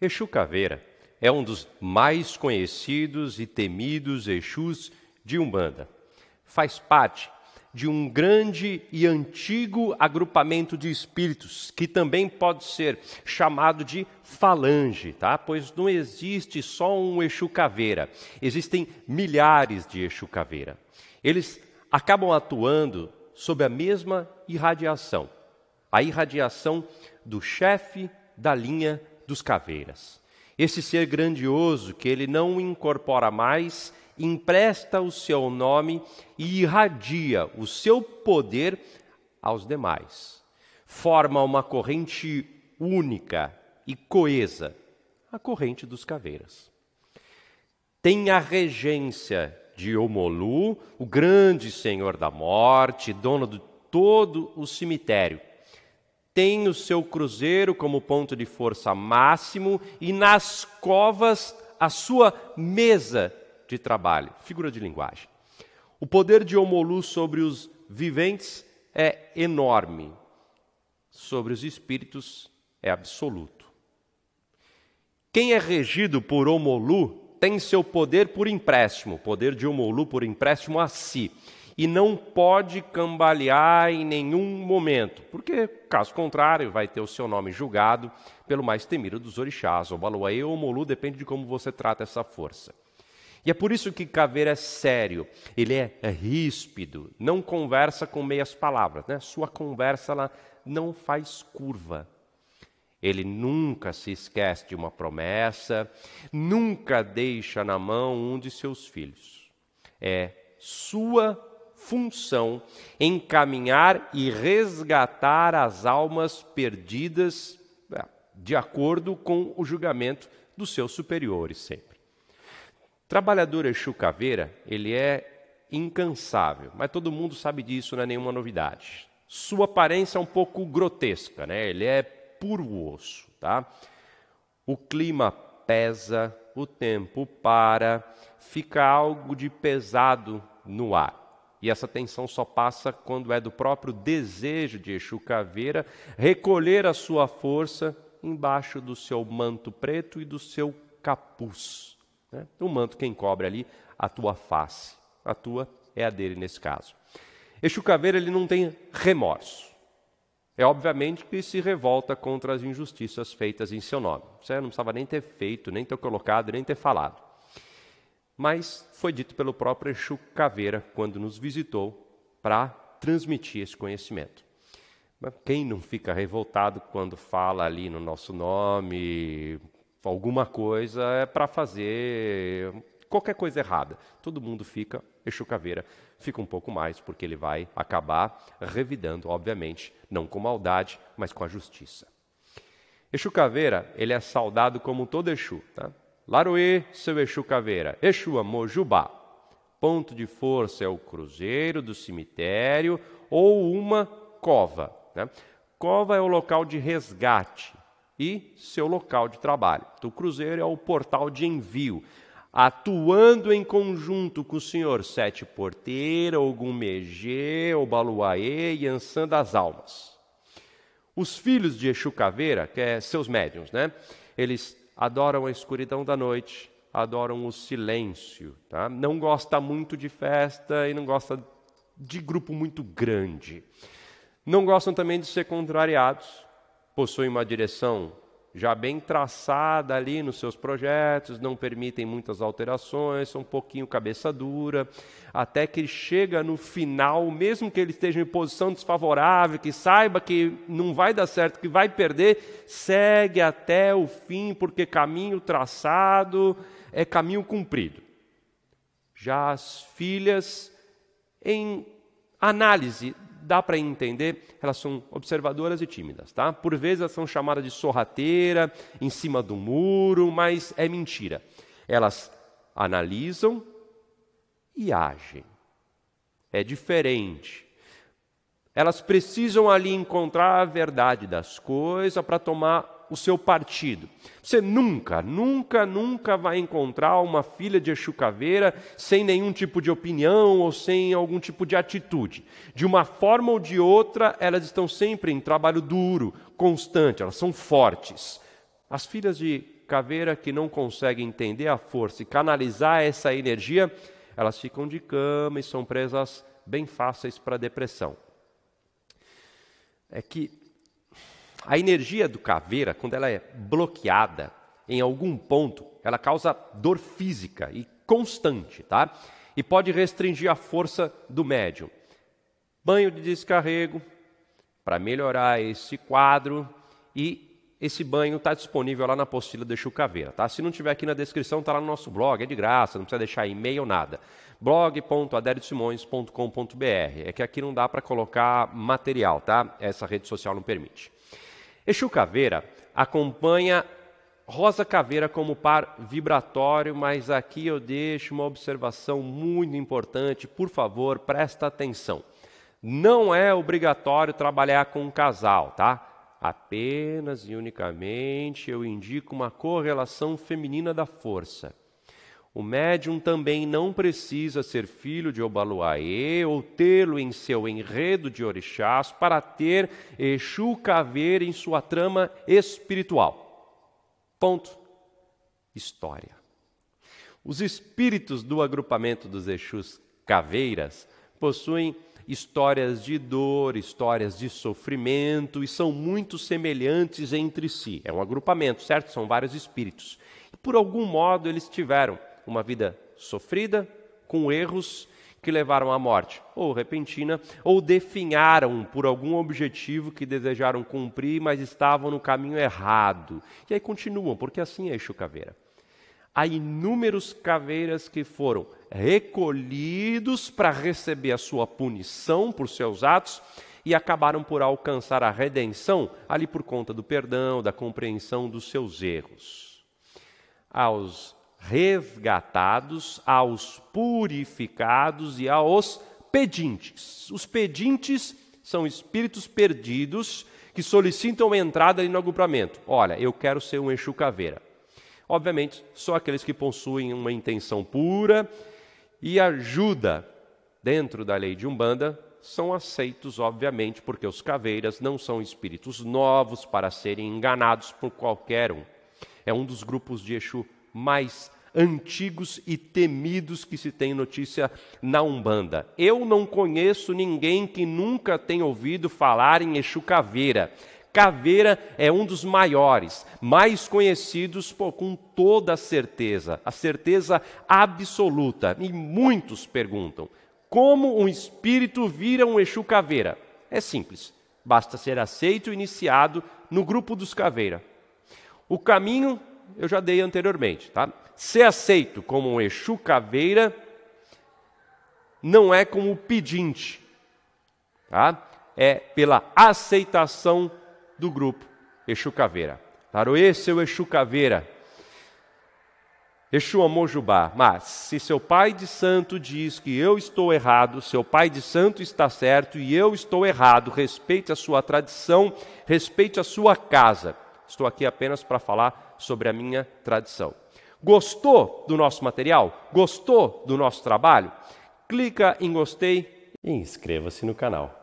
Exu Caveira é um dos mais conhecidos e temidos Exus de Umbanda. Faz parte de um grande e antigo agrupamento de espíritos, que também pode ser chamado de falange, tá? Pois não existe só um Exu Caveira, existem milhares de Exu Caveira. Eles acabam atuando sob a mesma irradiação, a irradiação do chefe da linha dos caveiras. Esse ser grandioso que ele não incorpora mais, empresta o seu nome e irradia o seu poder aos demais. Forma uma corrente única e coesa, a corrente dos caveiras. Tem a regência de Omolu, o grande senhor da morte, dono de todo o cemitério tem o seu cruzeiro como ponto de força máximo e nas covas a sua mesa de trabalho, figura de linguagem. O poder de Omolu sobre os viventes é enorme, sobre os espíritos é absoluto. Quem é regido por Omolu tem seu poder por empréstimo, poder de Omolu por empréstimo a si e não pode cambalear em nenhum momento, porque, caso contrário, vai ter o seu nome julgado pelo mais temido dos orixás, o Baluaê ou Molu, depende de como você trata essa força. E é por isso que Caveira é sério, ele é, ríspido, não conversa com meias palavras, né? sua conversa ela não faz curva. Ele nunca se esquece de uma promessa, nunca deixa na mão um de seus filhos. É sua função encaminhar e resgatar as almas perdidas é, de acordo com o julgamento dos seus superiores sempre. Trabalhador Exu Caveira, ele é incansável, mas todo mundo sabe disso, não é nenhuma novidade. Sua aparência é um pouco grotesca, né? Ele é puro osso, tá? O clima pesa, o tempo para, fica algo de pesado no ar. E essa tensão só passa quando é do próprio desejo de Exu Caveira recolher a sua força embaixo do seu manto preto e do seu capuz. Né? O manto quem cobre ali a tua face. A tua é a dele nesse caso. Exu Caveira ele não tem remorso. É obviamente que se revolta contra as injustiças feitas em seu nome. Você não precisava nem ter feito, nem ter colocado, nem ter falado mas foi dito pelo próprio Exu Caveira quando nos visitou para transmitir esse conhecimento. Quem não fica revoltado quando fala ali no nosso nome alguma coisa é para fazer qualquer coisa errada? Todo mundo fica, Exu Caveira fica um pouco mais, porque ele vai acabar revidando, obviamente, não com maldade, mas com a justiça. Exu Caveira, ele é saudado como todo Exu, tá? Laroê, seu Exu Caveira. Exu Mojubá. Ponto de força é o cruzeiro do cemitério ou uma cova. Né? Cova é o local de resgate e seu local de trabalho. Então, o cruzeiro é o portal de envio. Atuando em conjunto com o senhor Sete Porteira, Ogum Megê, Obaluaê e Ansan das Almas. Os filhos de Exu Caveira, que é seus médiums, né? Eles adoram a escuridão da noite, adoram o silêncio, tá? não gosta muito de festa e não gosta de grupo muito grande. Não gostam também de ser contrariados, possuem uma direção já bem traçada ali nos seus projetos, não permitem muitas alterações, são um pouquinho cabeça dura, até que chega no final, mesmo que ele esteja em posição desfavorável, que saiba que não vai dar certo, que vai perder, segue até o fim, porque caminho traçado é caminho cumprido. Já as filhas, em análise dá para entender, elas são observadoras e tímidas, tá? Por vezes elas são chamadas de sorrateira, em cima do muro, mas é mentira. Elas analisam e agem. É diferente. Elas precisam ali encontrar a verdade das coisas para tomar o seu partido. Você nunca, nunca, nunca vai encontrar uma filha de Exu Caveira sem nenhum tipo de opinião ou sem algum tipo de atitude. De uma forma ou de outra, elas estão sempre em trabalho duro, constante, elas são fortes. As filhas de caveira que não consegue entender a força e canalizar essa energia, elas ficam de cama e são presas bem fáceis para depressão. É que a energia do caveira, quando ela é bloqueada em algum ponto, ela causa dor física e constante, tá? E pode restringir a força do médium. Banho de descarrego para melhorar esse quadro e esse banho está disponível lá na apostila do Exu Caveira, tá? Se não tiver aqui na descrição, está lá no nosso blog, é de graça, não precisa deixar e-mail, nada. blog.aderiosimões.com.br É que aqui não dá para colocar material, tá? Essa rede social não permite. Exu Caveira acompanha Rosa Caveira como par vibratório, mas aqui eu deixo uma observação muito importante, por favor, presta atenção. Não é obrigatório trabalhar com um casal, tá? Apenas e unicamente eu indico uma correlação feminina da força. O médium também não precisa ser filho de Obaluaê ou tê-lo em seu enredo de orixás para ter Exu Caveira em sua trama espiritual. Ponto. História. Os espíritos do agrupamento dos Exus Caveiras possuem histórias de dor, histórias de sofrimento e são muito semelhantes entre si. É um agrupamento, certo? São vários espíritos. Por algum modo eles tiveram uma vida sofrida, com erros que levaram à morte, ou repentina, ou definharam por algum objetivo que desejaram cumprir, mas estavam no caminho errado. E aí continuam, porque assim é Exu Caveira. Há inúmeros caveiras que foram recolhidos para receber a sua punição por seus atos e acabaram por alcançar a redenção ali por conta do perdão, da compreensão dos seus erros. Aos resgatados, aos purificados e aos pedintes. Os pedintes são espíritos perdidos que solicitam entrada ali no agrupamento. Olha, eu quero ser um Exu Caveira. Obviamente, só aqueles que possuem uma intenção pura e ajuda dentro da lei de Umbanda são aceitos, obviamente, porque os caveiras não são espíritos novos para serem enganados por qualquer um. É um dos grupos de Exu mais antigos e temidos que se tem notícia na Umbanda. Eu não conheço ninguém que nunca tenha ouvido falar em Exu Caveira. Caveira é um dos maiores, mais conhecidos com toda a certeza, a certeza absoluta. E muitos perguntam: como um espírito vira um Exu Caveira? É simples, basta ser aceito e iniciado no grupo dos Caveira. O caminho eu já dei anteriormente, tá? Ser aceito como um Exu Caveira não é como pedinte, tá? É pela aceitação do grupo Exu Caveira. Taroê, seu Exu Caveira. Exu Amojubá. Mas, se seu pai de santo diz que eu estou errado, seu pai de santo está certo e eu estou errado, respeite a sua tradição, respeite a sua casa. Estou aqui apenas para falar sobre a minha tradição. Gostou do nosso material? Gostou do nosso trabalho? Clica em gostei e inscreva-se no canal.